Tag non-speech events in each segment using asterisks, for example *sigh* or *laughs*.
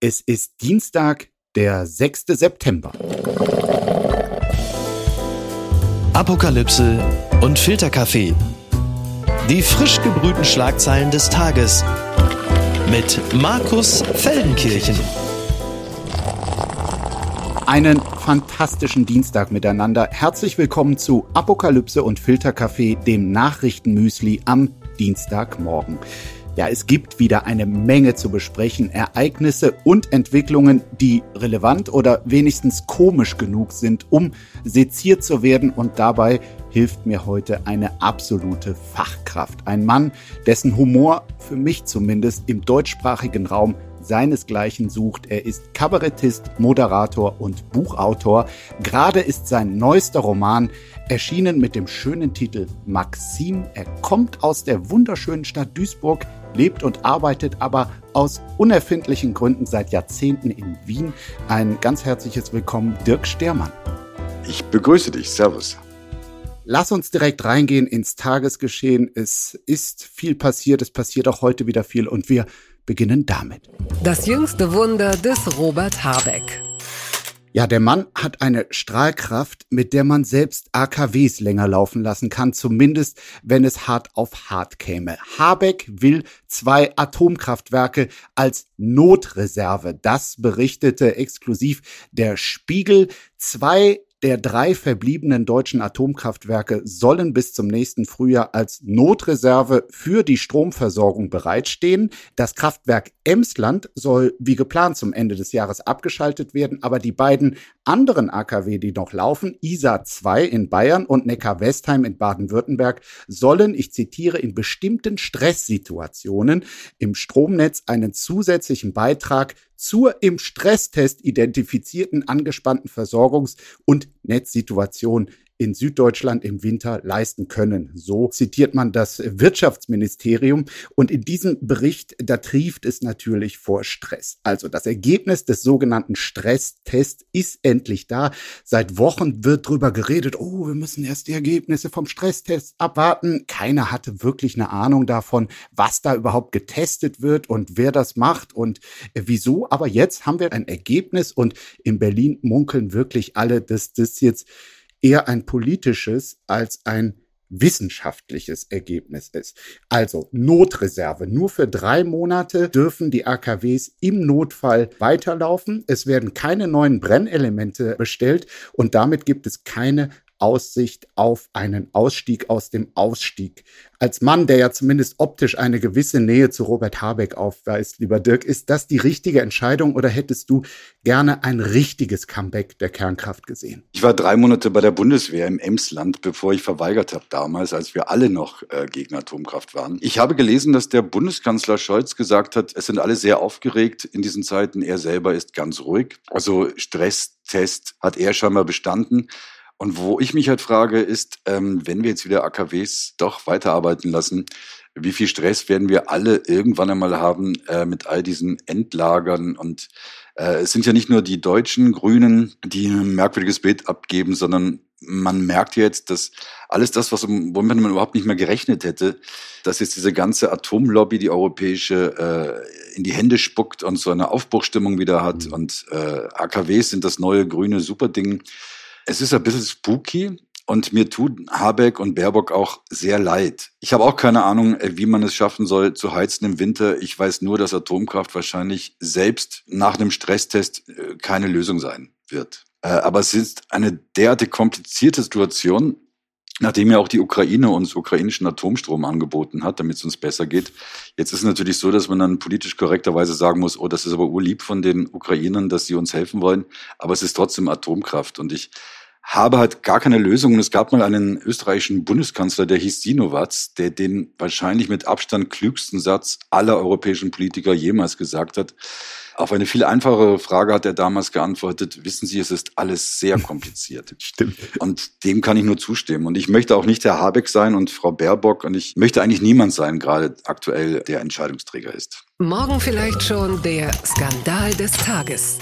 Es ist Dienstag, der 6. September. Apokalypse und Filterkaffee. Die frisch gebrühten Schlagzeilen des Tages mit Markus Feldenkirchen. Einen fantastischen Dienstag miteinander. Herzlich willkommen zu Apokalypse und Filterkaffee, dem Nachrichtenmüsli am Dienstagmorgen. Ja, es gibt wieder eine Menge zu besprechen, Ereignisse und Entwicklungen, die relevant oder wenigstens komisch genug sind, um seziert zu werden und dabei hilft mir heute eine absolute Fachkraft. Ein Mann, dessen Humor für mich zumindest im deutschsprachigen Raum seinesgleichen sucht. Er ist Kabarettist, Moderator und Buchautor. Gerade ist sein neuester Roman erschienen mit dem schönen Titel Maxim. Er kommt aus der wunderschönen Stadt Duisburg, lebt und arbeitet aber aus unerfindlichen Gründen seit Jahrzehnten in Wien. Ein ganz herzliches Willkommen, Dirk Stermann. Ich begrüße dich. Servus. Lass uns direkt reingehen ins Tagesgeschehen. Es ist viel passiert, es passiert auch heute wieder viel und wir beginnen damit. Das jüngste Wunder des Robert Habeck. Ja, der Mann hat eine Strahlkraft, mit der man selbst AKWs länger laufen lassen kann, zumindest wenn es hart auf hart käme. Habeck will zwei Atomkraftwerke als Notreserve. Das berichtete exklusiv der Spiegel. Zwei der drei verbliebenen deutschen Atomkraftwerke sollen bis zum nächsten Frühjahr als Notreserve für die Stromversorgung bereitstehen. Das Kraftwerk Emsland soll wie geplant zum Ende des Jahres abgeschaltet werden, aber die beiden anderen AKW, die noch laufen, ISA 2 in Bayern und Neckar-Westheim in Baden-Württemberg, sollen, ich zitiere, in bestimmten Stresssituationen im Stromnetz einen zusätzlichen Beitrag zur im Stresstest identifizierten angespannten Versorgungs- und Netzsituation in Süddeutschland im Winter leisten können. So zitiert man das Wirtschaftsministerium. Und in diesem Bericht, da trieft es natürlich vor Stress. Also das Ergebnis des sogenannten Stresstests ist endlich da. Seit Wochen wird drüber geredet, oh, wir müssen erst die Ergebnisse vom Stresstest abwarten. Keiner hatte wirklich eine Ahnung davon, was da überhaupt getestet wird und wer das macht und wieso. Aber jetzt haben wir ein Ergebnis und in Berlin munkeln wirklich alle, dass das jetzt eher ein politisches als ein wissenschaftliches Ergebnis ist. Also Notreserve. Nur für drei Monate dürfen die AKWs im Notfall weiterlaufen. Es werden keine neuen Brennelemente bestellt und damit gibt es keine Aussicht auf einen Ausstieg aus dem Ausstieg. Als Mann, der ja zumindest optisch eine gewisse Nähe zu Robert Habeck aufweist, lieber Dirk, ist das die richtige Entscheidung oder hättest du gerne ein richtiges Comeback der Kernkraft gesehen? Ich war drei Monate bei der Bundeswehr im Emsland, bevor ich verweigert habe damals, als wir alle noch äh, gegen Atomkraft waren. Ich habe gelesen, dass der Bundeskanzler Scholz gesagt hat, es sind alle sehr aufgeregt in diesen Zeiten. Er selber ist ganz ruhig. Also Stresstest hat er schon mal bestanden. Und wo ich mich halt frage, ist, ähm, wenn wir jetzt wieder AKWs doch weiterarbeiten lassen, wie viel Stress werden wir alle irgendwann einmal haben äh, mit all diesen Endlagern und äh, es sind ja nicht nur die deutschen Grünen, die ein merkwürdiges Bild abgeben, sondern man merkt jetzt, dass alles das, was womit man überhaupt nicht mehr gerechnet hätte, dass jetzt diese ganze Atomlobby, die europäische, äh, in die Hände spuckt und so eine Aufbruchstimmung wieder hat. Mhm. Und äh, AKWs sind das neue grüne Superding. Es ist ein bisschen spooky und mir tut Habeck und Baerbock auch sehr leid. Ich habe auch keine Ahnung, äh, wie man es schaffen soll, zu heizen im Winter. Ich weiß nur, dass Atomkraft wahrscheinlich selbst nach einem Stresstest äh, keine Lösung sein wird. Äh, aber es ist eine derartig komplizierte Situation, nachdem ja auch die Ukraine uns ukrainischen Atomstrom angeboten hat, damit es uns besser geht. Jetzt ist es natürlich so, dass man dann politisch korrekterweise sagen muss, oh, das ist aber urlieb von den Ukrainern, dass sie uns helfen wollen, aber es ist trotzdem Atomkraft und ich habe halt gar keine Lösung. Und es gab mal einen österreichischen Bundeskanzler, der hieß Sinowatz, der den wahrscheinlich mit Abstand klügsten Satz aller europäischen Politiker jemals gesagt hat. Auf eine viel einfachere Frage hat er damals geantwortet, wissen Sie, es ist alles sehr *laughs* kompliziert. Stimmt. Und dem kann ich nur zustimmen. Und ich möchte auch nicht Herr Habeck sein und Frau Baerbock und ich möchte eigentlich niemand sein, gerade aktuell der Entscheidungsträger ist. Morgen vielleicht schon der Skandal des Tages.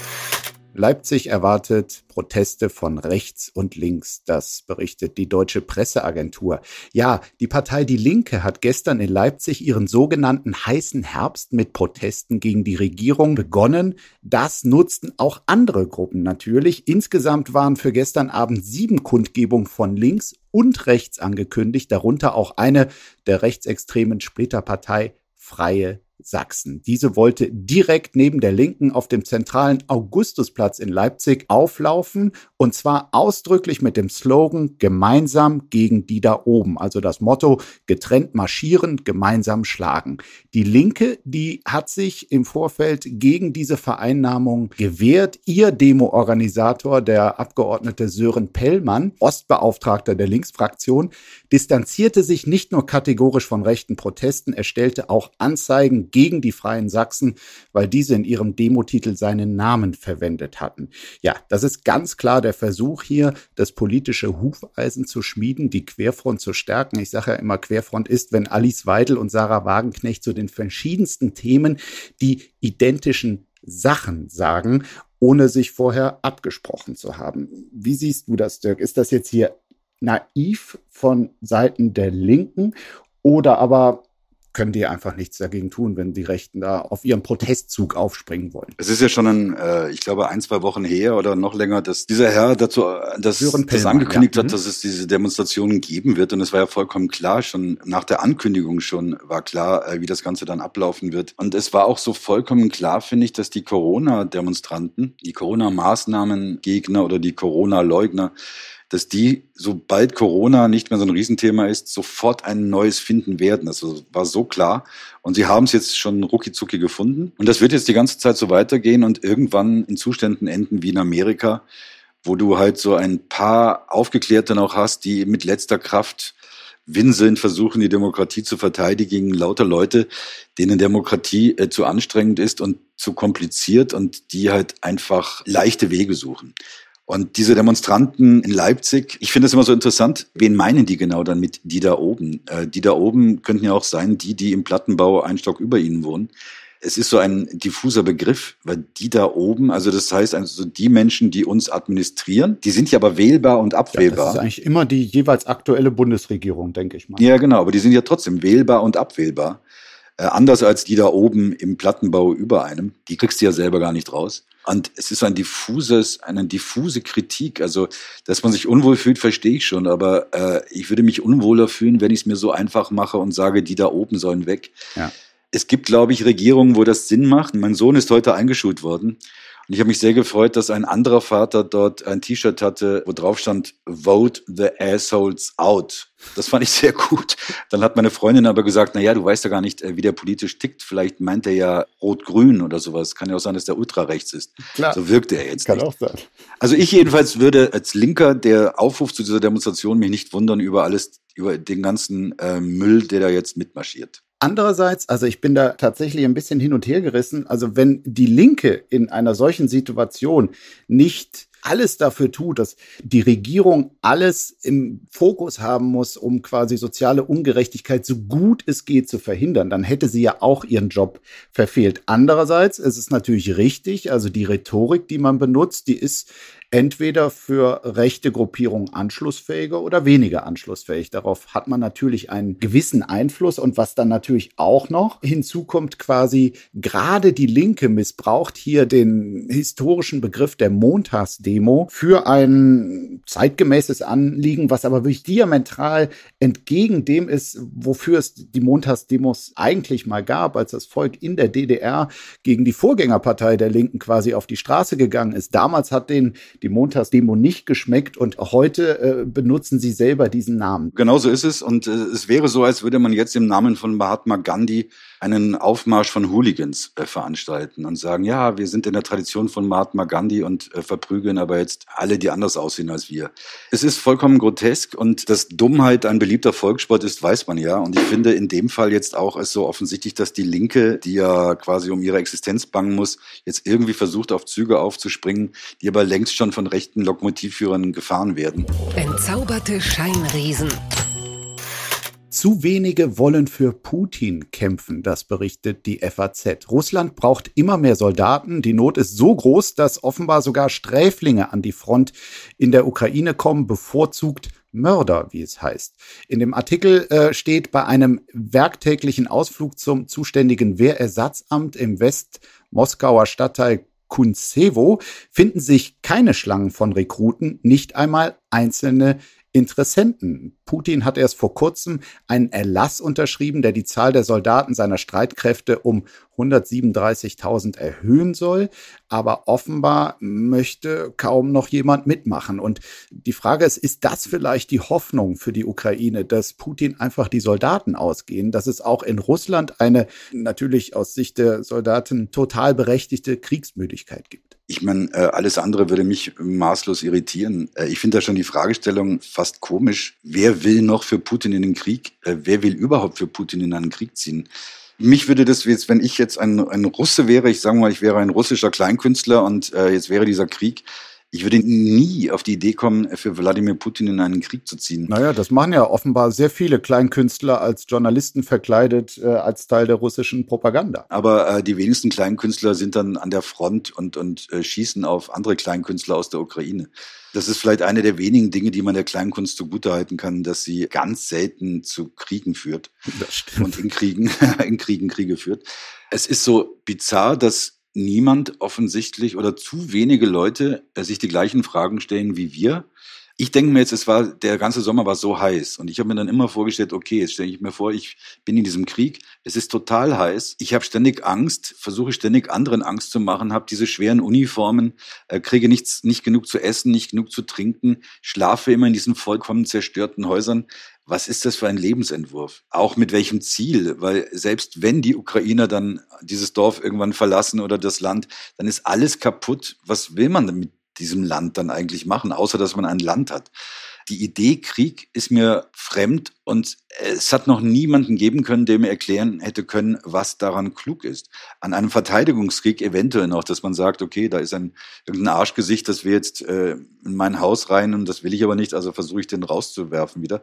Leipzig erwartet Proteste von rechts und links. Das berichtet die deutsche Presseagentur. Ja, die Partei Die Linke hat gestern in Leipzig ihren sogenannten heißen Herbst mit Protesten gegen die Regierung begonnen. Das nutzten auch andere Gruppen natürlich. Insgesamt waren für gestern Abend sieben Kundgebungen von links und rechts angekündigt, darunter auch eine der rechtsextremen Splitterpartei Freie Sachsen. Diese wollte direkt neben der Linken auf dem zentralen Augustusplatz in Leipzig auflaufen und zwar ausdrücklich mit dem Slogan gemeinsam gegen die da oben. Also das Motto getrennt marschieren, gemeinsam schlagen. Die Linke, die hat sich im Vorfeld gegen diese Vereinnahmung gewehrt. Ihr Demo-Organisator, der Abgeordnete Sören Pellmann, Ostbeauftragter der Linksfraktion, distanzierte sich nicht nur kategorisch von rechten Protesten, er stellte auch Anzeigen gegen die Freien Sachsen, weil diese in ihrem Demotitel seinen Namen verwendet hatten. Ja, das ist ganz klar der Versuch hier, das politische Hufeisen zu schmieden, die Querfront zu stärken. Ich sage ja immer, Querfront ist, wenn Alice Weidel und Sarah Wagenknecht zu den verschiedensten Themen die identischen Sachen sagen, ohne sich vorher abgesprochen zu haben. Wie siehst du das, Dirk? Ist das jetzt hier naiv von Seiten der Linken oder aber können die einfach nichts dagegen tun, wenn die Rechten da auf ihren Protestzug aufspringen wollen. Es ist ja schon, ein, äh, ich glaube, ein, zwei Wochen her oder noch länger, dass dieser Herr dazu dass, das angekündigt ja. hat, dass es diese Demonstrationen geben wird. Und es war ja vollkommen klar, schon nach der Ankündigung schon war klar, äh, wie das Ganze dann ablaufen wird. Und es war auch so vollkommen klar, finde ich, dass die Corona-Demonstranten, die Corona-Maßnahmengegner oder die Corona-Leugner, dass die, sobald Corona nicht mehr so ein Riesenthema ist, sofort ein neues finden werden. Das war so klar. Und sie haben es jetzt schon rucki gefunden. Und das wird jetzt die ganze Zeit so weitergehen und irgendwann in Zuständen enden wie in Amerika, wo du halt so ein paar Aufgeklärte noch hast, die mit letzter Kraft winseln versuchen, die Demokratie zu verteidigen, lauter Leute, denen Demokratie äh, zu anstrengend ist und zu kompliziert und die halt einfach leichte Wege suchen. Und diese Demonstranten in Leipzig, ich finde es immer so interessant, wen meinen die genau dann mit die da oben? Äh, die da oben könnten ja auch sein, die, die im Plattenbau einen Stock über ihnen wohnen. Es ist so ein diffuser Begriff, weil die da oben, also das heißt also die Menschen, die uns administrieren, die sind ja aber wählbar und abwählbar. Ja, das ist eigentlich immer die jeweils aktuelle Bundesregierung, denke ich mal. Ja, genau, aber die sind ja trotzdem wählbar und abwählbar. Äh, anders als die da oben im Plattenbau über einem. Die kriegst du ja selber gar nicht raus. Und es ist ein diffuses, eine diffuse Kritik. Also, dass man sich unwohl fühlt, verstehe ich schon. Aber äh, ich würde mich unwohler fühlen, wenn ich es mir so einfach mache und sage, die da oben sollen weg. Ja. Es gibt, glaube ich, Regierungen, wo das Sinn macht. Mein Sohn ist heute eingeschult worden. Und ich habe mich sehr gefreut, dass ein anderer Vater dort ein T-Shirt hatte, wo drauf stand, Vote the assholes out. Das fand ich sehr gut. Dann hat meine Freundin aber gesagt, na ja, du weißt ja gar nicht, äh, wie der politisch tickt. Vielleicht meint er ja rot-grün oder sowas. Kann ja auch sein, dass der ultrarechts ist. Klar. So wirkt er jetzt Kann nicht. auch sein. Also ich jedenfalls würde als Linker der Aufruf zu dieser Demonstration mich nicht wundern über alles, über den ganzen äh, Müll, der da jetzt mitmarschiert. Andererseits, also ich bin da tatsächlich ein bisschen hin und her gerissen. Also wenn die Linke in einer solchen Situation nicht alles dafür tut, dass die Regierung alles im Fokus haben muss, um quasi soziale Ungerechtigkeit so gut es geht zu verhindern, dann hätte sie ja auch ihren Job verfehlt. Andererseits ist es natürlich richtig, also die Rhetorik, die man benutzt, die ist entweder für rechte Gruppierungen anschlussfähiger oder weniger anschlussfähig. Darauf hat man natürlich einen gewissen Einfluss. Und was dann natürlich auch noch hinzukommt, quasi gerade die Linke missbraucht hier den historischen Begriff der Montagsdemo für ein zeitgemäßes Anliegen, was aber wirklich diametral entgegen dem ist, wofür es die Montagsdemos eigentlich mal gab, als das Volk in der DDR gegen die Vorgängerpartei der Linken quasi auf die Straße gegangen ist. Damals hat den die Montagsdemo nicht geschmeckt und heute äh, benutzen sie selber diesen Namen. Genau so ist es und äh, es wäre so, als würde man jetzt im Namen von Mahatma Gandhi einen Aufmarsch von Hooligans äh, veranstalten und sagen, ja, wir sind in der Tradition von Mahatma Gandhi und äh, verprügeln aber jetzt alle, die anders aussehen als wir. Es ist vollkommen grotesk und dass Dummheit ein beliebter Volkssport ist, weiß man ja. Und ich finde in dem Fall jetzt auch ist so offensichtlich, dass die Linke, die ja quasi um ihre Existenz bangen muss, jetzt irgendwie versucht, auf Züge aufzuspringen, die aber längst schon von rechten Lokomotivführern gefahren werden. Entzauberte Scheinriesen. Zu wenige wollen für Putin kämpfen, das berichtet die FAZ. Russland braucht immer mehr Soldaten. Die Not ist so groß, dass offenbar sogar Sträflinge an die Front in der Ukraine kommen, bevorzugt Mörder, wie es heißt. In dem Artikel äh, steht, bei einem werktäglichen Ausflug zum zuständigen Wehrersatzamt im West-Moskauer Stadtteil Kunzewo finden sich keine Schlangen von Rekruten, nicht einmal einzelne Interessenten. Putin hat erst vor kurzem einen Erlass unterschrieben, der die Zahl der Soldaten seiner Streitkräfte um 137.000 erhöhen soll. Aber offenbar möchte kaum noch jemand mitmachen. Und die Frage ist, ist das vielleicht die Hoffnung für die Ukraine, dass Putin einfach die Soldaten ausgehen, dass es auch in Russland eine natürlich aus Sicht der Soldaten total berechtigte Kriegsmüdigkeit gibt? Ich meine, äh, alles andere würde mich maßlos irritieren. Äh, ich finde da schon die Fragestellung fast komisch. Wer will noch für Putin in den Krieg? Äh, wer will überhaupt für Putin in einen Krieg ziehen? Mich würde das jetzt, wenn ich jetzt ein, ein Russe wäre, ich sage mal, ich wäre ein russischer Kleinkünstler und jetzt wäre dieser Krieg, ich würde nie auf die Idee kommen, für Wladimir Putin in einen Krieg zu ziehen. Naja, das machen ja offenbar sehr viele Kleinkünstler als Journalisten verkleidet, äh, als Teil der russischen Propaganda. Aber äh, die wenigsten Kleinkünstler sind dann an der Front und, und äh, schießen auf andere Kleinkünstler aus der Ukraine. Das ist vielleicht eine der wenigen Dinge, die man der Kleinkunst zugutehalten kann, dass sie ganz selten zu Kriegen führt. Und in Kriegen, *laughs* in Kriegen Kriege führt. Es ist so bizarr, dass niemand offensichtlich oder zu wenige Leute äh, sich die gleichen Fragen stellen wie wir. Ich denke mir jetzt, es war, der ganze Sommer war so heiß und ich habe mir dann immer vorgestellt, okay, jetzt stelle ich mir vor, ich bin in diesem Krieg, es ist total heiß, ich habe ständig Angst, versuche ständig anderen Angst zu machen, habe diese schweren Uniformen, äh, kriege nichts, nicht genug zu essen, nicht genug zu trinken, schlafe immer in diesen vollkommen zerstörten Häusern was ist das für ein Lebensentwurf? Auch mit welchem Ziel? Weil selbst wenn die Ukrainer dann dieses Dorf irgendwann verlassen oder das Land, dann ist alles kaputt. Was will man denn mit diesem Land dann eigentlich machen, außer dass man ein Land hat? Die Idee Krieg ist mir fremd und es hat noch niemanden geben können, der mir erklären hätte können, was daran klug ist. An einem Verteidigungskrieg eventuell noch, dass man sagt, okay, da ist ein irgendein Arschgesicht, das will jetzt äh, in mein Haus rein und das will ich aber nicht, also versuche ich den rauszuwerfen wieder.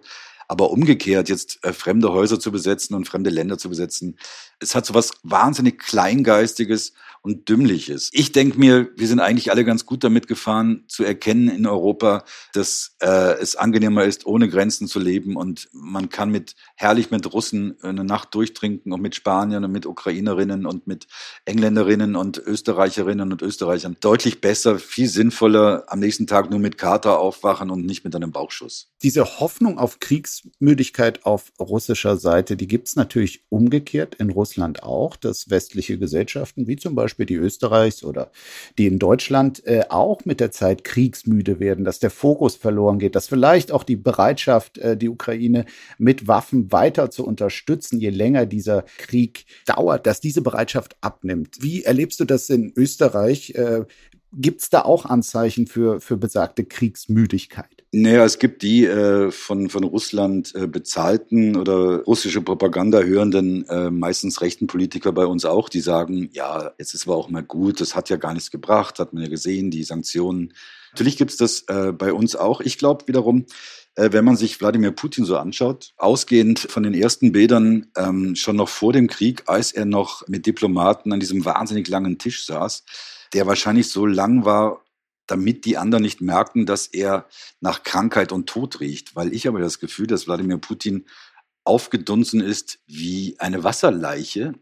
Aber umgekehrt jetzt äh, fremde Häuser zu besetzen und fremde Länder zu besetzen, es hat so was wahnsinnig Kleingeistiges und Dümmliches. Ich denke mir, wir sind eigentlich alle ganz gut damit gefahren, zu erkennen in Europa, dass äh, es angenehmer ist, ohne Grenzen zu leben und man kann mit herrlich mit Russen eine Nacht durchtrinken und mit Spaniern und mit Ukrainerinnen und mit Engländerinnen und Österreicherinnen und Österreichern deutlich besser, viel sinnvoller am nächsten Tag nur mit Kater aufwachen und nicht mit einem Bauchschuss. Diese Hoffnung auf Kriegsmüdigkeit auf russischer Seite, die gibt es natürlich umgekehrt in Russland auch, dass westliche Gesellschaften wie zum Beispiel Beispiel die Österreichs oder die in Deutschland äh, auch mit der Zeit kriegsmüde werden, dass der Fokus verloren geht, dass vielleicht auch die Bereitschaft, äh, die Ukraine mit Waffen weiter zu unterstützen, je länger dieser Krieg dauert, dass diese Bereitschaft abnimmt. Wie erlebst du das in Österreich? Äh, Gibt es da auch Anzeichen für, für besagte Kriegsmüdigkeit? Naja, es gibt die äh, von, von Russland äh, bezahlten oder russische Propaganda hörenden, äh, meistens rechten Politiker bei uns auch, die sagen, ja, jetzt ist aber auch mal gut, das hat ja gar nichts gebracht, hat man ja gesehen, die Sanktionen. Natürlich gibt es das äh, bei uns auch. Ich glaube wiederum, äh, wenn man sich Wladimir Putin so anschaut, ausgehend von den ersten Bildern ähm, schon noch vor dem Krieg, als er noch mit Diplomaten an diesem wahnsinnig langen Tisch saß, der wahrscheinlich so lang war, damit die anderen nicht merken, dass er nach Krankheit und Tod riecht. Weil ich habe das Gefühl, dass Wladimir Putin aufgedunsen ist wie eine Wasserleiche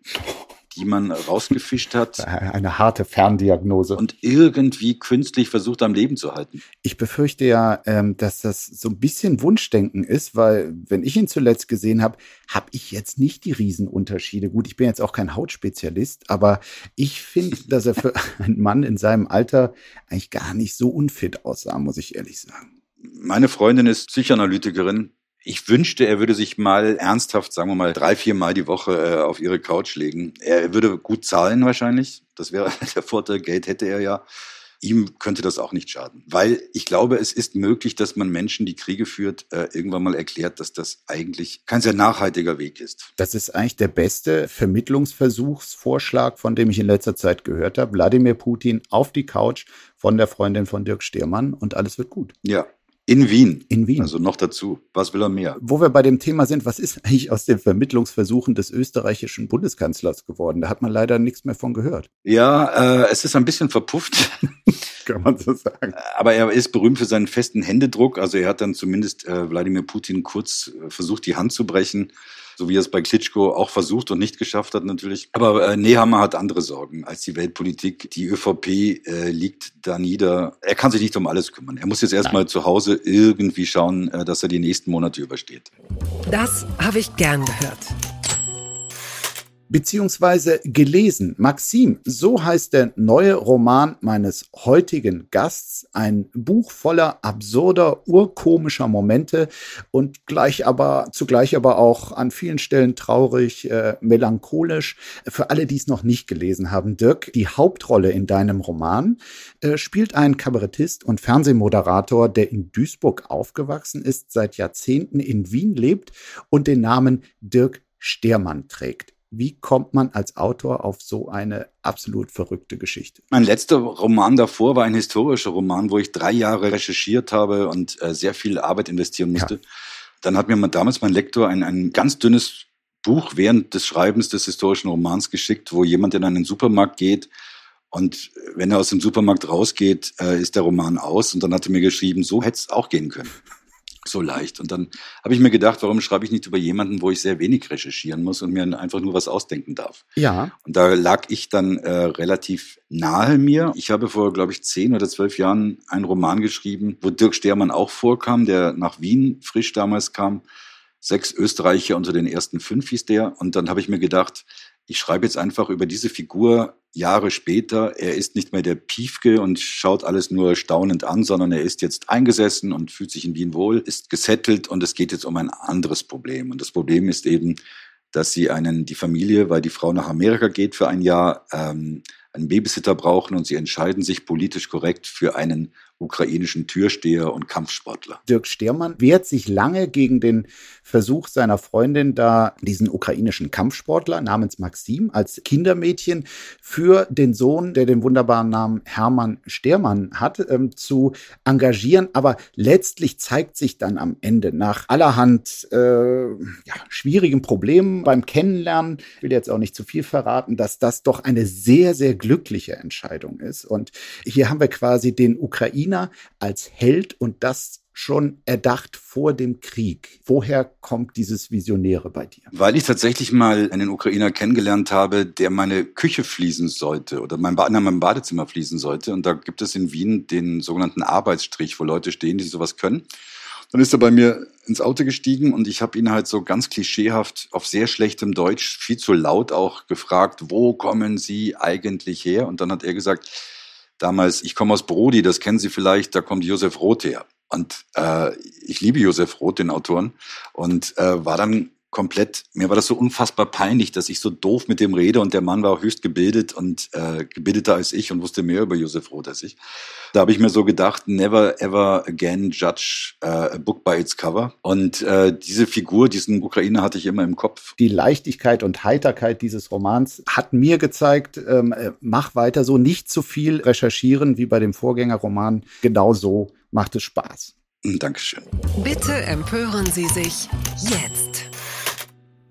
die man rausgefischt hat. *laughs* Eine harte Ferndiagnose. Und irgendwie künstlich versucht am Leben zu halten. Ich befürchte ja, ähm, dass das so ein bisschen Wunschdenken ist, weil wenn ich ihn zuletzt gesehen habe, habe ich jetzt nicht die Riesenunterschiede. Gut, ich bin jetzt auch kein Hautspezialist, aber ich finde, *laughs* dass er für einen Mann in seinem Alter eigentlich gar nicht so unfit aussah, muss ich ehrlich sagen. Meine Freundin ist Psychoanalytikerin ich wünschte, er würde sich mal ernsthaft, sagen wir mal, drei, vier Mal die Woche äh, auf ihre Couch legen. Er würde gut zahlen wahrscheinlich. Das wäre *laughs* der Vorteil. Geld hätte er ja. Ihm könnte das auch nicht schaden. Weil ich glaube, es ist möglich, dass man Menschen, die Kriege führt, äh, irgendwann mal erklärt, dass das eigentlich kein sehr nachhaltiger Weg ist. Das ist eigentlich der beste Vermittlungsversuchsvorschlag, von dem ich in letzter Zeit gehört habe. Wladimir Putin auf die Couch von der Freundin von Dirk Stehrmann und alles wird gut. Ja, In Wien. In Wien. Also noch dazu. Was will er mehr? Wo wir bei dem Thema sind, was ist eigentlich aus den Vermittlungsversuchen des österreichischen Bundeskanzlers geworden? Da hat man leider nichts mehr von gehört. Ja, äh, es ist ein bisschen verpufft. *laughs* Kann man so sagen. Aber er ist berühmt für seinen festen Händedruck. Also er hat dann zumindest äh, Wladimir Putin kurz äh, versucht, die Hand zu brechen so wie er es bei Klitschko auch versucht und nicht geschafft hat natürlich. Aber äh, Nehammer hat andere Sorgen als die Weltpolitik. Die ÖVP äh, liegt da nieder. Er kann sich nicht um alles kümmern. Er muss jetzt erstmal zu Hause irgendwie schauen, äh, dass er die nächsten Monate übersteht. Das habe ich gern gehört beziehungsweise gelesen. Maxim, so heißt der neue Roman meines heutigen Gasts. Ein Buch voller absurder, urkomischer Momente und gleich aber, zugleich aber auch an vielen Stellen traurig, äh, melancholisch. Für alle, die es noch nicht gelesen haben, Dirk, die Hauptrolle in deinem Roman äh, spielt ein Kabarettist und Fernsehmoderator, der in Duisburg aufgewachsen ist, seit Jahrzehnten in Wien lebt und den Namen Dirk Stehrmann trägt. Wie kommt man als Autor auf so eine absolut verrückte Geschichte? Mein letzter Roman davor war ein historischer Roman, wo ich drei Jahre recherchiert habe und äh, sehr viel Arbeit investieren musste. Ja. Dann hat mir damals mein Lektor ein, ein ganz dünnes Buch während des Schreibens des historischen Romans geschickt, wo jemand in einen Supermarkt geht und wenn er aus dem Supermarkt rausgeht, äh, ist der Roman aus. Und dann hat er mir geschrieben, so hätte es auch gehen können so leicht. Und dann habe ich mir gedacht, warum schreibe ich nicht über jemanden, wo ich sehr wenig recherchieren muss und mir einfach nur was ausdenken darf. Ja. Und da lag ich dann äh, relativ nahe mir. Ich habe vor, glaube ich, zehn oder zwölf Jahren einen Roman geschrieben, wo Dirk Stermann auch vorkam, der nach Wien frisch damals kam. Sechs Österreicher unter den ersten fünf hieß der. Und dann habe ich mir gedacht, ich schreibe jetzt einfach über diese Figur Jahre später. Er ist nicht mehr der Piefke und schaut alles nur staunend an, sondern er ist jetzt eingesessen und fühlt sich in Wien wohl, ist gesettelt und es geht jetzt um ein anderes Problem. Und das Problem ist eben, dass sie einen, die Familie, weil die Frau nach Amerika geht für ein Jahr, ähm, einen Babysitter brauchen und sie entscheiden sich politisch korrekt für einen ukrainischen Türsteher und Kampfsportler. Dirk Stehrmann wehrt sich lange gegen den Versuch seiner Freundin, da diesen ukrainischen Kampfsportler namens Maxim als Kindermädchen für den Sohn, der den wunderbaren Namen Hermann Stehrmann hat, ähm, zu engagieren. Aber letztlich zeigt sich dann am Ende nach allerhand äh, ja, schwierigen Problemen beim Kennenlernen, ich will jetzt auch nicht zu viel verraten, dass das doch eine sehr, sehr glückliche Entscheidung ist. Und hier haben wir quasi den Ukrainer als Held und das schon erdacht vor dem Krieg. Woher kommt dieses Visionäre bei dir? Weil ich tatsächlich mal einen Ukrainer kennengelernt habe, der meine Küche fließen sollte oder mein, ba mein Badezimmer fließen sollte. Und da gibt es in Wien den sogenannten Arbeitsstrich, wo Leute stehen, die sowas können. Dann ist er bei mir ins Auto gestiegen und ich habe ihn halt so ganz klischeehaft auf sehr schlechtem Deutsch, viel zu laut auch gefragt, wo kommen Sie eigentlich her? Und dann hat er gesagt, damals, ich komme aus Brody, das kennen Sie vielleicht, da kommt Josef Roth her. Und äh, ich liebe Josef Roth, den Autoren, und äh, war dann komplett, mir war das so unfassbar peinlich, dass ich so doof mit dem rede und der Mann war auch höchst gebildet und äh, gebildeter als ich und wusste mehr über Josef Roth als ich. Da habe ich mir so gedacht, never ever again judge uh, a book by its cover. Und äh, diese Figur, diesen Ukrainer hatte ich immer im Kopf. Die Leichtigkeit und Heiterkeit dieses Romans hat mir gezeigt, ähm, äh, mach weiter so, nicht zu viel recherchieren wie bei dem Vorgängerroman. Genau so macht es Spaß. Dankeschön. Bitte empören Sie sich jetzt.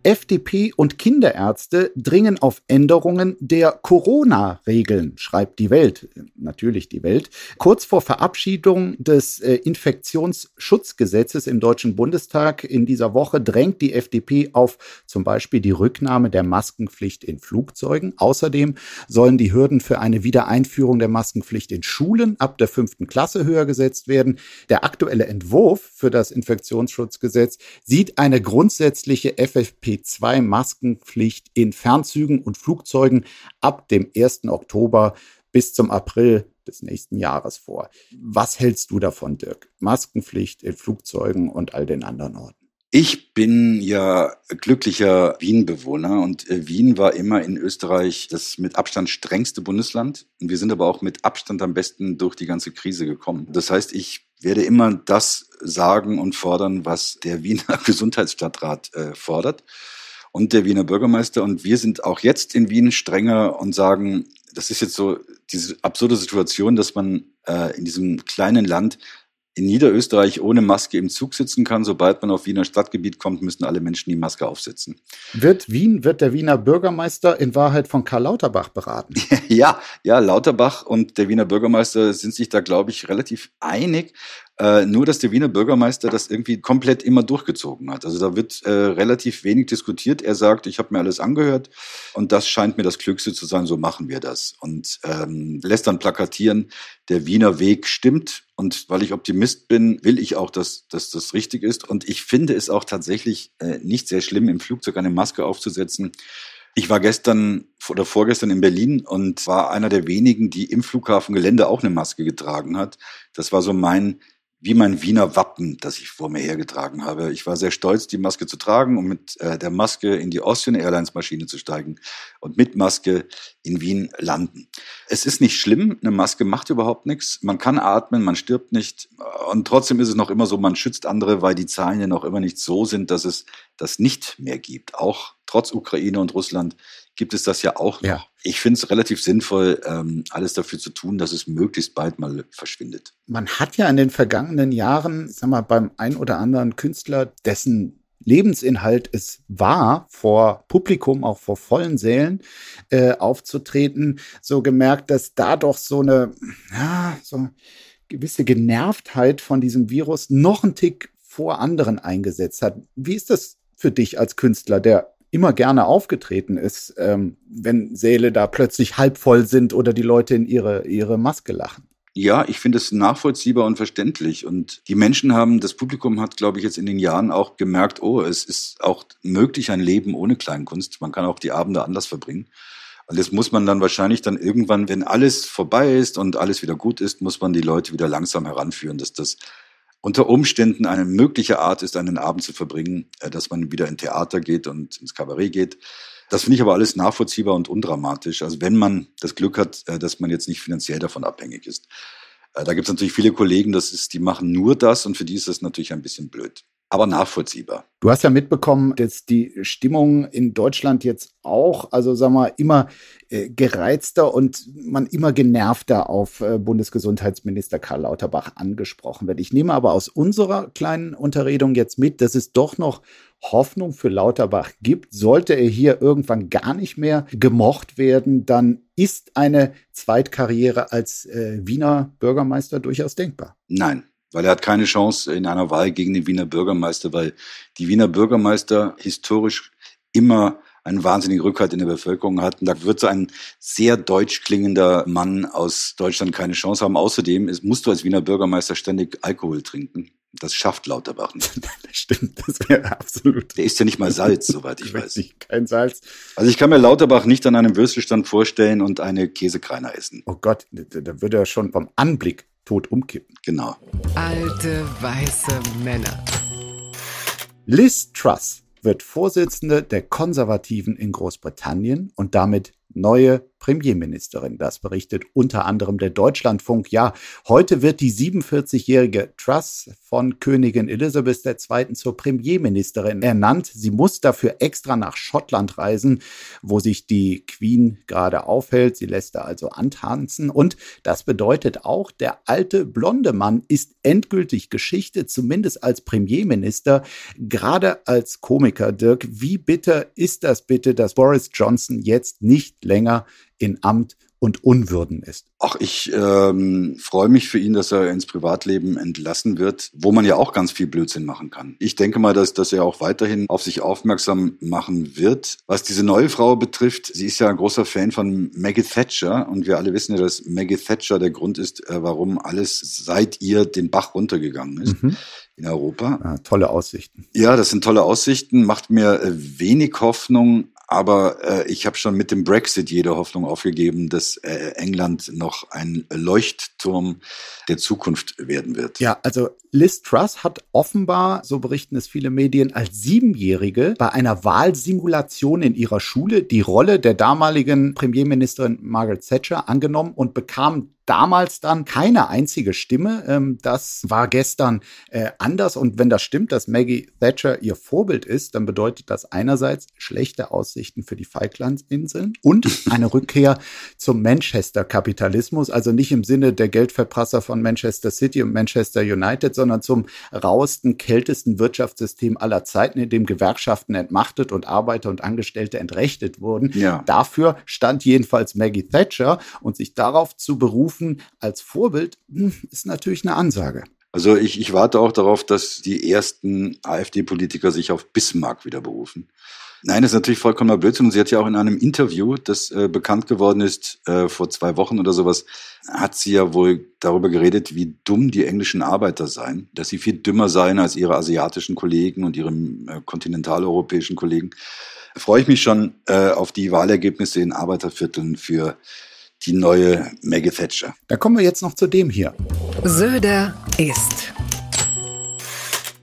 FDP und Kinderärzte dringen auf Änderungen der Corona-Regeln, schreibt die Welt, natürlich die Welt. Kurz vor Verabschiedung des äh, Infektionsschutzgesetzes im Deutschen Bundestag in dieser Woche drängt die FDP auf zum Beispiel die Rücknahme der Maskenpflicht in Flugzeugen. Außerdem sollen die Hürden für eine Wiedereinführung der Maskenpflicht in Schulen ab der fünften Klasse höher gesetzt werden. Der aktuelle Entwurf für das Infektionsschutzgesetz sieht eine grundsätzliche FFP FFP2-Maskenpflicht in Fernzügen und Flugzeugen ab dem 1. Oktober bis zum April des nächsten Jahres vor. Was hältst du davon, Dirk? Maskenpflicht in Flugzeugen und all den anderen Orten. Ich bin ja glücklicher Wien-Bewohner und äh, Wien war immer in Österreich das mit Abstand strengste Bundesland. Und wir sind aber auch mit Abstand am besten durch die ganze Krise gekommen. Das heißt, ich werde immer das sagen und fordern, was der Wiener *laughs* Gesundheitsstadtrat äh, fordert und der Wiener Bürgermeister. Und wir sind auch jetzt in Wien strenger und sagen, das ist jetzt so diese absurde Situation, dass man äh, in diesem kleinen Land in Niederösterreich ohne Maske im Zug sitzen kann. Sobald man auf Wiener Stadtgebiet kommt, müssen alle Menschen die Maske aufsetzen. Wird Wien, wird der Wiener Bürgermeister in Wahrheit von Karl Lauterbach beraten? *laughs* ja, ja, Lauterbach und der Wiener Bürgermeister sind sich da, glaube ich, relativ einig. Äh, nur, dass der Wiener Bürgermeister das irgendwie komplett immer durchgezogen hat. Also da wird äh, relativ wenig diskutiert. Er sagt, ich habe mir alles angehört und das scheint mir das Klügste zu sein, so machen wir das. Und ähm, lässt dann plakatieren, der Wiener Weg stimmt. Und weil ich Optimist bin, will ich auch, dass, dass das richtig ist. Und ich finde es auch tatsächlich äh, nicht sehr schlimm, im Flugzeug eine Maske aufzusetzen. Ich war gestern oder vorgestern in Berlin und war einer der wenigen, die im Flughafengelände auch eine Maske getragen hat. Das war so mein wie mein Wiener Wappen, das ich vor mir hergetragen habe. Ich war sehr stolz, die Maske zu tragen und mit äh, der Maske in die Austrian Airlines Maschine zu steigen und mit Maske in Wien landen. Es ist nicht schlimm, eine Maske macht überhaupt nichts. Man kann atmen, man stirbt nicht und trotzdem ist es noch immer so, man schützt andere, weil die Zahlen ja noch immer nicht so sind, dass es das nicht mehr gibt. Auch trotz Ukraine und Russland gibt es das ja auch noch. Ja. Ich finde es relativ sinnvoll, ähm, alles dafür zu tun, dass es möglichst bald mal verschwindet. Man hat ja in den vergangenen Jahren, sag mal, beim ein oder anderen Künstler, dessen Lebensinhalt es war, vor Publikum, auch vor vollen Sälen äh, aufzutreten, so gemerkt, dass da doch so eine, ja, so gewisse Genervtheit von diesem Virus noch einen Tick vor anderen eingesetzt hat. Wie ist das für dich als Künstler, der immer gerne aufgetreten ist, ähm, wenn Säle da plötzlich halb voll sind oder die Leute in ihre, ihre Maske lachen. Ja, ich finde es nachvollziehbar und verständlich. Und die Menschen haben, das Publikum hat, glaube ich, jetzt in den Jahren auch gemerkt, oh, es ist auch möglich ein Leben ohne Kleinkunst. Man kann auch die Abende anders verbringen. Und das muss man dann wahrscheinlich dann irgendwann, wenn alles vorbei ist und alles wieder gut ist, muss man die Leute wieder langsam heranführen, dass das unter Umständen eine mögliche Art ist, einen Abend zu verbringen, äh, dass man wieder in Theater geht und ins Kabarett geht. Das finde ich aber alles nachvollziehbar und undramatisch. Also wenn man das Glück hat, äh, dass man jetzt nicht finanziell davon abhängig ist. Äh, da gibt es natürlich viele Kollegen, das ist, die machen nur das und für die ist das natürlich ein bisschen blöd aber nachvollziehbar. Du hast ja mitbekommen, dass die Stimmung in Deutschland jetzt auch, also sagen wir, immer äh, gereizter und man immer genervter auf äh, Bundesgesundheitsminister Karl Lauterbach angesprochen wird. Ich nehme aber aus unserer kleinen Unterredung jetzt mit, dass es doch noch Hoffnung für Lauterbach gibt. Sollte er hier irgendwann gar nicht mehr gemocht werden, dann ist eine Zweitkarriere als äh, Wiener Bürgermeister durchaus denkbar. Nein, weil er hat keine Chance in einer Wahl gegen den Wiener Bürgermeister, weil die Wiener Bürgermeister historisch immer einen wahnsinnigen Rückhalt in der Bevölkerung hatten. Da wird so ein sehr deutsch klingender Mann aus Deutschland keine Chance haben. Außerdem ist, musst du als Wiener Bürgermeister ständig Alkohol trinken. Das schafft Lauterbach nicht. *laughs* das stimmt, das wäre absolut. Der ist ja nicht mal Salz, soweit ich *laughs* weiß. Nicht, kein Salz. Also ich kann mir Lauterbach nicht an einem Würstelstand vorstellen und eine Käsekreiner essen. Oh Gott, da würde er schon vom Anblick tot umkippen. Genau. Alte weiße Männer. Liz Truss wird Vorsitzende der Konservativen in Großbritannien und damit neue Premierministerin. Das berichtet unter anderem der Deutschlandfunk. Ja, heute wird die 47-jährige Truss von Königin Elizabeth II. zur Premierministerin ernannt. Sie muss dafür extra nach Schottland reisen, wo sich die Queen gerade aufhält. Sie lässt da also antanzen. Und das bedeutet auch, der alte blonde Mann ist endgültig Geschichte, zumindest als Premierminister, gerade als Komiker. Dirk, wie bitter ist das bitte, dass Boris Johnson jetzt nicht länger in Amt und Unwürden ist. Ach, ich ähm, freue mich für ihn, dass er ins Privatleben entlassen wird, wo man ja auch ganz viel Blödsinn machen kann. Ich denke mal, dass, dass er auch weiterhin auf sich aufmerksam machen wird. Was diese neue Frau betrifft, sie ist ja ein großer Fan von Maggie Thatcher und wir alle wissen ja, dass Maggie Thatcher der Grund ist, äh, warum alles seit ihr den Bach runtergegangen ist. Mhm in Europa. Ja, tolle Aussichten. Ja, das sind tolle Aussichten, macht mir äh, wenig Hoffnung, aber äh, ich habe schon mit dem Brexit jede Hoffnung aufgegeben, dass äh, England noch ein Leuchtturm der Zukunft werden wird. Ja, also Liz Truss hat offenbar, so berichten es viele Medien, als Siebenjährige bei einer Wahlsimulation in ihrer Schule die Rolle der damaligen Premierministerin Margaret Thatcher angenommen und bekam damals dann keine einzige Stimme. Ähm, das war gestern äh, anders. Und wenn das stimmt, dass Maggie Thatcher ihr Vorbild ist, dann bedeutet das einerseits schlechte Aussichten für die Falklandinseln und eine *laughs* Rückkehr zum Manchester-Kapitalismus. Also nicht im Sinne der Geldverprasser von Manchester City und Manchester United, sondern zum rauesten, kältesten Wirtschaftssystem aller Zeiten, in dem Gewerkschaften entmachtet und Arbeiter und Angestellte entrechtet wurden. Ja. Dafür stand jedenfalls Maggie Thatcher und sich darauf zu berufen als Vorbild hm, ist natürlich eine Ansage. Also ich, ich warte auch darauf, dass die ersten AfD-Politiker sich auf Bismarck wieder berufen. Nein, das ist natürlich vollkommener Blödsinn. Und sie hat ja auch in einem Interview, das äh, bekannt geworden ist, äh, vor zwei Wochen oder sowas, hat sie ja wohl darüber geredet, wie dumm die englischen Arbeiter seien, dass sie viel dümmer seien als ihre asiatischen Kollegen und ihre äh, kontinentaleuropäischen Kollegen. Da freue ich mich schon äh, auf die Wahlergebnisse in Arbeitervierteln für die neue Maggie Thatcher. Da kommen wir jetzt noch zu dem hier. Söder ist.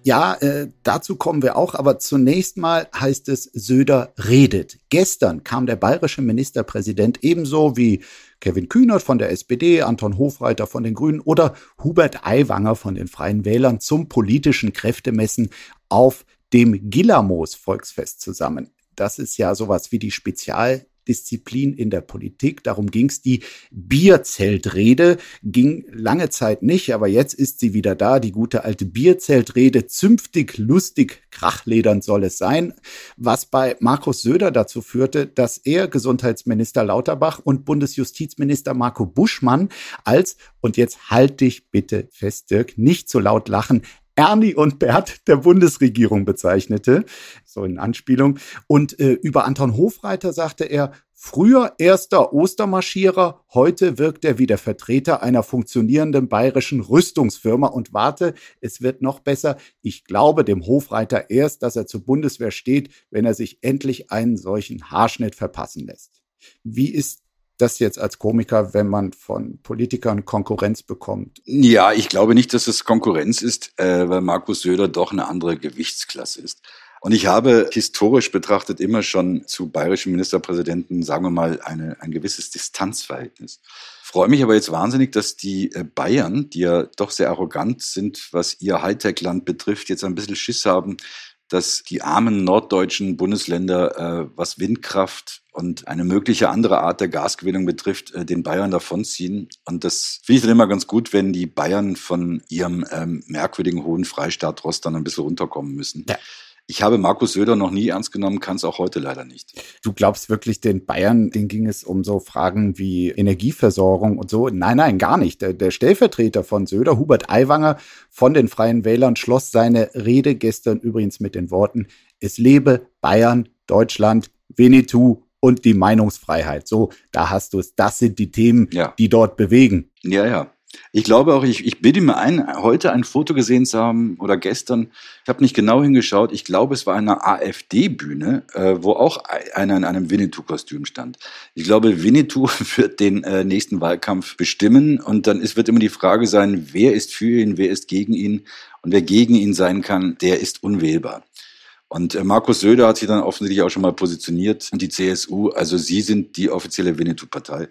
Ja, äh, dazu kommen wir auch, aber zunächst mal heißt es, Söder redet. Gestern kam der bayerische Ministerpräsident ebenso wie Kevin Kühnert von der SPD, Anton Hofreiter von den Grünen oder Hubert Aiwanger von den Freien Wählern zum politischen Kräftemessen auf dem Gillamos Volksfest zusammen. Das ist ja sowas wie die Spezial Disziplin in der Politik. Darum ging es. Die Bierzeltrede ging lange Zeit nicht, aber jetzt ist sie wieder da. Die gute alte Bierzeltrede. Zünftig, lustig, krachledern soll es sein. Was bei Markus Söder dazu führte, dass er Gesundheitsminister Lauterbach und Bundesjustizminister Marco Buschmann als, und jetzt halt dich bitte fest, Dirk, nicht so laut lachen, Ernie und Bert der Bundesregierung bezeichnete, so in Anspielung. Und äh, über Anton Hofreiter sagte er, früher erster Ostermarschierer, heute wirkt er wie der Vertreter einer funktionierenden bayerischen Rüstungsfirma. Und warte, es wird noch besser. Ich glaube dem Hofreiter erst, dass er zur Bundeswehr steht, wenn er sich endlich einen solchen Haarschnitt verpassen lässt. Wie ist das jetzt als Komiker, wenn man von Politikern Konkurrenz bekommt? Ja, ich glaube nicht, dass es Konkurrenz ist, äh, weil Markus Söder doch eine andere Gewichtsklasse ist. Und ich habe historisch betrachtet immer schon zu bayerischen Ministerpräsidenten, sagen wir mal, eine, ein gewisses Distanzverhältnis. Freue mich aber jetzt wahnsinnig, dass die äh, Bayern, die ja doch sehr arrogant sind, was ihr Hightech-Land betrifft, jetzt ein bisschen Schiss haben, dass die armen norddeutschen Bundesländer, äh, was Windkraft und eine mögliche andere Art der Gasgewinnung betrifft, äh, den Bayern davonziehen. Und das finde ich dann immer ganz gut, wenn die Bayern von ihrem ähm, merkwürdigen hohen Freistaat Rost dann ein bisschen runterkommen müssen. Ja. Ich habe Markus Söder noch nie ernst genommen, kann es auch heute leider nicht. Du glaubst wirklich, den Bayern, denen ging es um so Fragen wie Energieversorgung und so? Nein, nein, gar nicht. Der, der Stellvertreter von Söder, Hubert Aiwanger von den Freien Wählern, schloss seine Rede gestern übrigens mit den Worten, es lebe Bayern, Deutschland, Winnetou und die Meinungsfreiheit. So, da hast du es. Das sind die Themen, ja. die dort bewegen. Ja, ja. Ich glaube auch, ich, ich bilde mir ein, heute ein Foto gesehen zu haben oder gestern, ich habe nicht genau hingeschaut, ich glaube, es war eine AfD-Bühne, äh, wo auch einer in einem Winnetou-Kostüm stand. Ich glaube, Winnetou *laughs* wird den äh, nächsten Wahlkampf bestimmen. Und dann ist, wird immer die Frage sein, wer ist für ihn, wer ist gegen ihn? Und wer gegen ihn sein kann, der ist unwählbar. Und äh, Markus Söder hat sich dann offensichtlich auch schon mal positioniert. Und die CSU, also sie sind die offizielle Winnetou-Partei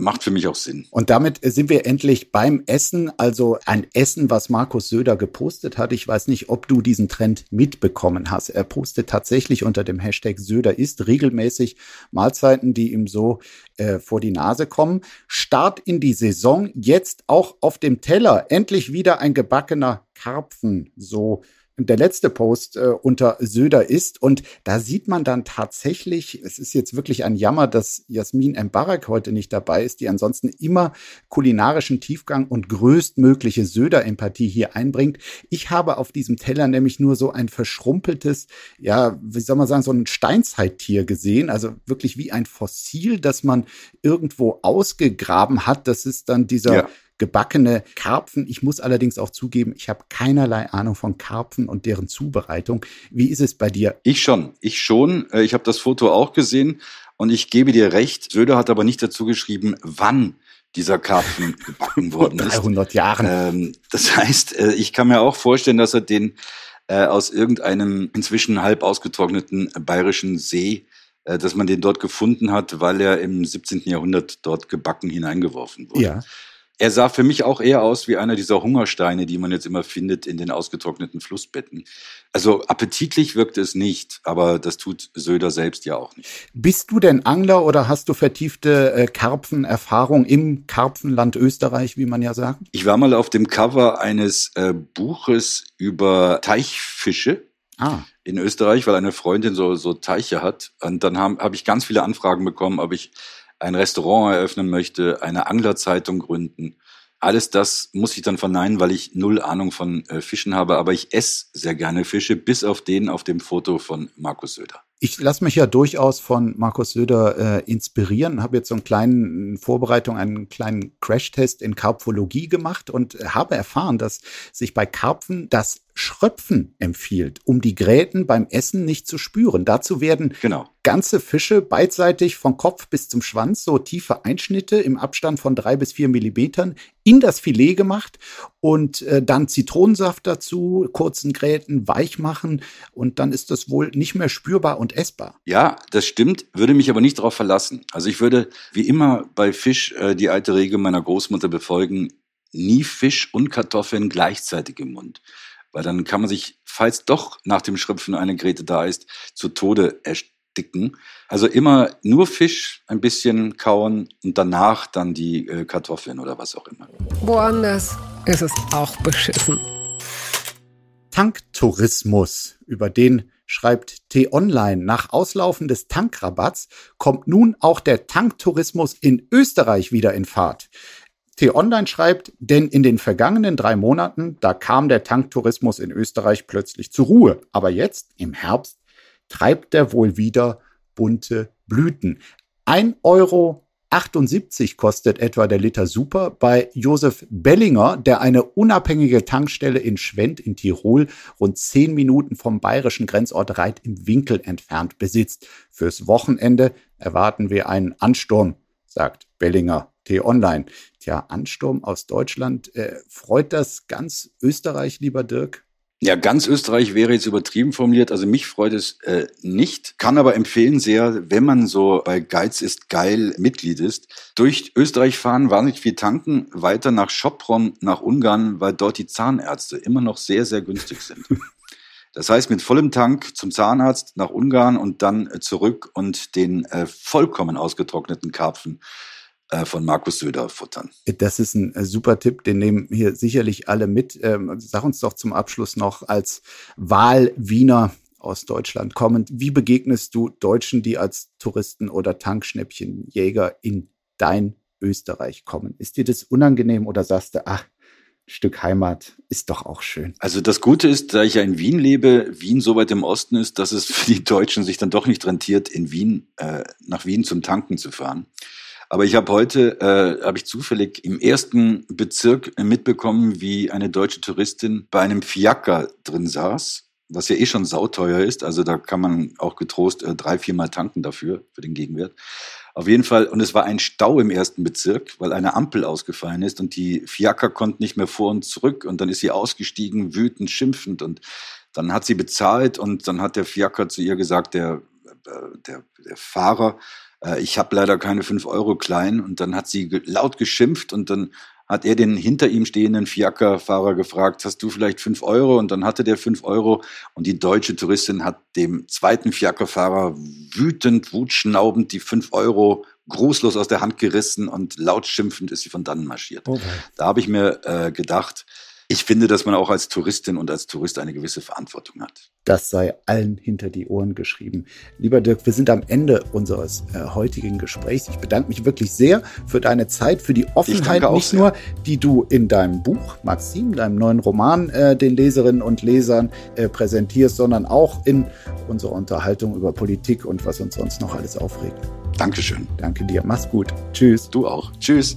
macht für mich auch Sinn. Und damit sind wir endlich beim Essen, also ein Essen, was Markus Söder gepostet hat. Ich weiß nicht, ob du diesen Trend mitbekommen hast. Er postet tatsächlich unter dem Hashtag Söder ist regelmäßig Mahlzeiten, die ihm so äh, vor die Nase kommen. Start in die Saison, jetzt auch auf dem Teller, endlich wieder ein gebackener Karpfen, so der letzte Post äh, unter Söder ist. Und da sieht man dann tatsächlich, es ist jetzt wirklich ein Jammer, dass Jasmin Mbarak heute nicht dabei ist, die ansonsten immer kulinarischen Tiefgang und größtmögliche Söder-Empathie hier einbringt. Ich habe auf diesem Teller nämlich nur so ein verschrumpeltes, ja, wie soll man sagen, so ein Steinzeittier gesehen, also wirklich wie ein Fossil, das man irgendwo ausgegraben hat. Das ist dann dieser ja gebackene Karpfen. Ich muss allerdings auch zugeben, ich habe keinerlei Ahnung von Karpfen und deren Zubereitung. Wie ist es bei dir? Ich schon, ich schon. Äh, ich habe das Foto auch gesehen und ich gebe dir recht. Söder hat aber nicht dazu geschrieben, wann dieser Karpfen *laughs* gebacken worden ist. 300 Jahren. Ähm, das heißt, äh, ich kann mir auch vorstellen, dass er den äh, aus irgendeinem inzwischen halb ausgetrockneten bayerischen See dass man den dort gefunden hat, weil er im 17. Jahrhundert dort gebacken hineingeworfen wurde. Ja. Er sah für mich auch eher aus wie einer dieser Hungersteine, die man jetzt immer findet in den ausgetrockneten Flussbetten. Also appetitlich wirkt es nicht, aber das tut Söder selbst ja auch nicht. Bist du denn Angler oder hast du vertiefte äh, Karpfenerfahrung im Karpfenland Österreich, wie man ja sagt? Ich war mal auf dem Cover eines äh, Buches über Teichfische. Ah. In Österreich, weil eine Freundin so, so Teiche hat. Und dann habe hab ich ganz viele Anfragen bekommen, ob ich ein Restaurant eröffnen möchte, eine Anglerzeitung gründen. Alles das muss ich dann verneinen, weil ich null Ahnung von äh, Fischen habe, aber ich esse sehr gerne Fische, bis auf den auf dem Foto von Markus Söder. Ich lasse mich ja durchaus von Markus Söder äh, inspirieren, habe jetzt so einen kleinen Vorbereitung, einen kleinen Crashtest in Karpfologie gemacht und habe erfahren, dass sich bei Karpfen das Schröpfen empfiehlt, um die Gräten beim Essen nicht zu spüren. Dazu werden genau. ganze Fische beidseitig von Kopf bis zum Schwanz, so tiefe Einschnitte im Abstand von drei bis vier Millimetern in das Filet gemacht und äh, dann Zitronensaft dazu, kurzen Gräten weich machen und dann ist das wohl nicht mehr spürbar und essbar. Ja, das stimmt, würde mich aber nicht darauf verlassen. Also ich würde wie immer bei Fisch äh, die alte Regel meiner Großmutter befolgen, nie Fisch und Kartoffeln gleichzeitig im Mund weil dann kann man sich, falls doch nach dem Schröpfen eine Grete da ist, zu Tode ersticken. Also immer nur Fisch, ein bisschen kauen und danach dann die äh, Kartoffeln oder was auch immer. Woanders ist es auch beschissen. Tanktourismus, über den schreibt T-Online, nach Auslaufen des Tankrabatts kommt nun auch der Tanktourismus in Österreich wieder in Fahrt. T-Online schreibt, denn in den vergangenen drei Monaten, da kam der Tanktourismus in Österreich plötzlich zur Ruhe. Aber jetzt, im Herbst, treibt er wohl wieder bunte Blüten. 1,78 Euro kostet etwa der Liter Super bei Josef Bellinger, der eine unabhängige Tankstelle in Schwendt in Tirol rund zehn Minuten vom bayerischen Grenzort Reit im Winkel entfernt besitzt. Fürs Wochenende erwarten wir einen Ansturm, sagt Bellinger T-Online. Tja, Ansturm aus Deutschland. Äh, freut das ganz Österreich, lieber Dirk? Ja, ganz Österreich wäre jetzt übertrieben formuliert. Also mich freut es äh, nicht, kann aber empfehlen sehr, wenn man so bei Geiz ist geil Mitglied ist, durch Österreich fahren, wahnsinnig viel tanken, weiter nach Schopron, nach Ungarn, weil dort die Zahnärzte immer noch sehr, sehr günstig sind. *laughs* Das heißt, mit vollem Tank zum Zahnarzt nach Ungarn und dann äh, zurück und den äh, vollkommen ausgetrockneten Karpfen von Markus Söder futtern. Das ist ein äh, super Tipp, den nehmen hier sicherlich alle mit. Ähm, sag uns doch zum Abschluss noch als Wahlwiener aus Deutschland kommend, wie begegnest du Deutschen, die als Touristen oder Tankschnäppchenjäger in dein Österreich kommen? Ist dir das unangenehm oder sagst du, ach, Stück Heimat ist doch auch schön. Also das Gute ist, da ich ja in Wien lebe, Wien so weit im Osten ist, dass es für die Deutschen sich dann doch nicht rentiert, in Wien äh, nach Wien zum Tanken zu fahren. Aber ich habe heute, äh, habe ich zufällig im ersten Bezirk mitbekommen, wie eine deutsche Touristin bei einem Fiaker drin saß, was ja eh schon sauteuer ist. Also da kann man auch getrost äh, drei, viermal tanken dafür, für den Gegenwert. Auf jeden Fall, und es war ein Stau im ersten Bezirk, weil eine Ampel ausgefallen ist und die Fiaker konnten nicht mehr vor und zurück und dann ist sie ausgestiegen, wütend, schimpfend und dann hat sie bezahlt und dann hat der Fiaker zu ihr gesagt, der, äh, der, der Fahrer, äh, ich habe leider keine fünf Euro klein. Und dann hat sie laut geschimpft und dann hat er den hinter ihm stehenden Fiaker-Fahrer gefragt, hast du vielleicht fünf Euro? Und dann hatte der fünf Euro und die deutsche Touristin hat dem zweiten Fiaker-Fahrer wütend, wutschnaubend die fünf Euro grußlos aus der Hand gerissen und laut schimpfend ist sie von dann marschiert. Okay. Da habe ich mir äh, gedacht, ich finde, dass man auch als Touristin und als Tourist eine gewisse Verantwortung hat. Das sei allen hinter die Ohren geschrieben. Lieber Dirk, wir sind am Ende unseres äh, heutigen Gesprächs. Ich bedanke mich wirklich sehr für deine Zeit, für die Offenheit, nicht sehr. nur, die du in deinem Buch, Maxim, deinem neuen Roman, äh, den Leserinnen und Lesern äh, präsentierst, sondern auch in unserer Unterhaltung über Politik und was uns sonst noch alles aufregt. Dankeschön. Danke dir. Mach's gut. Tschüss. Du auch. Tschüss.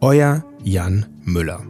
Euer Jan Müller.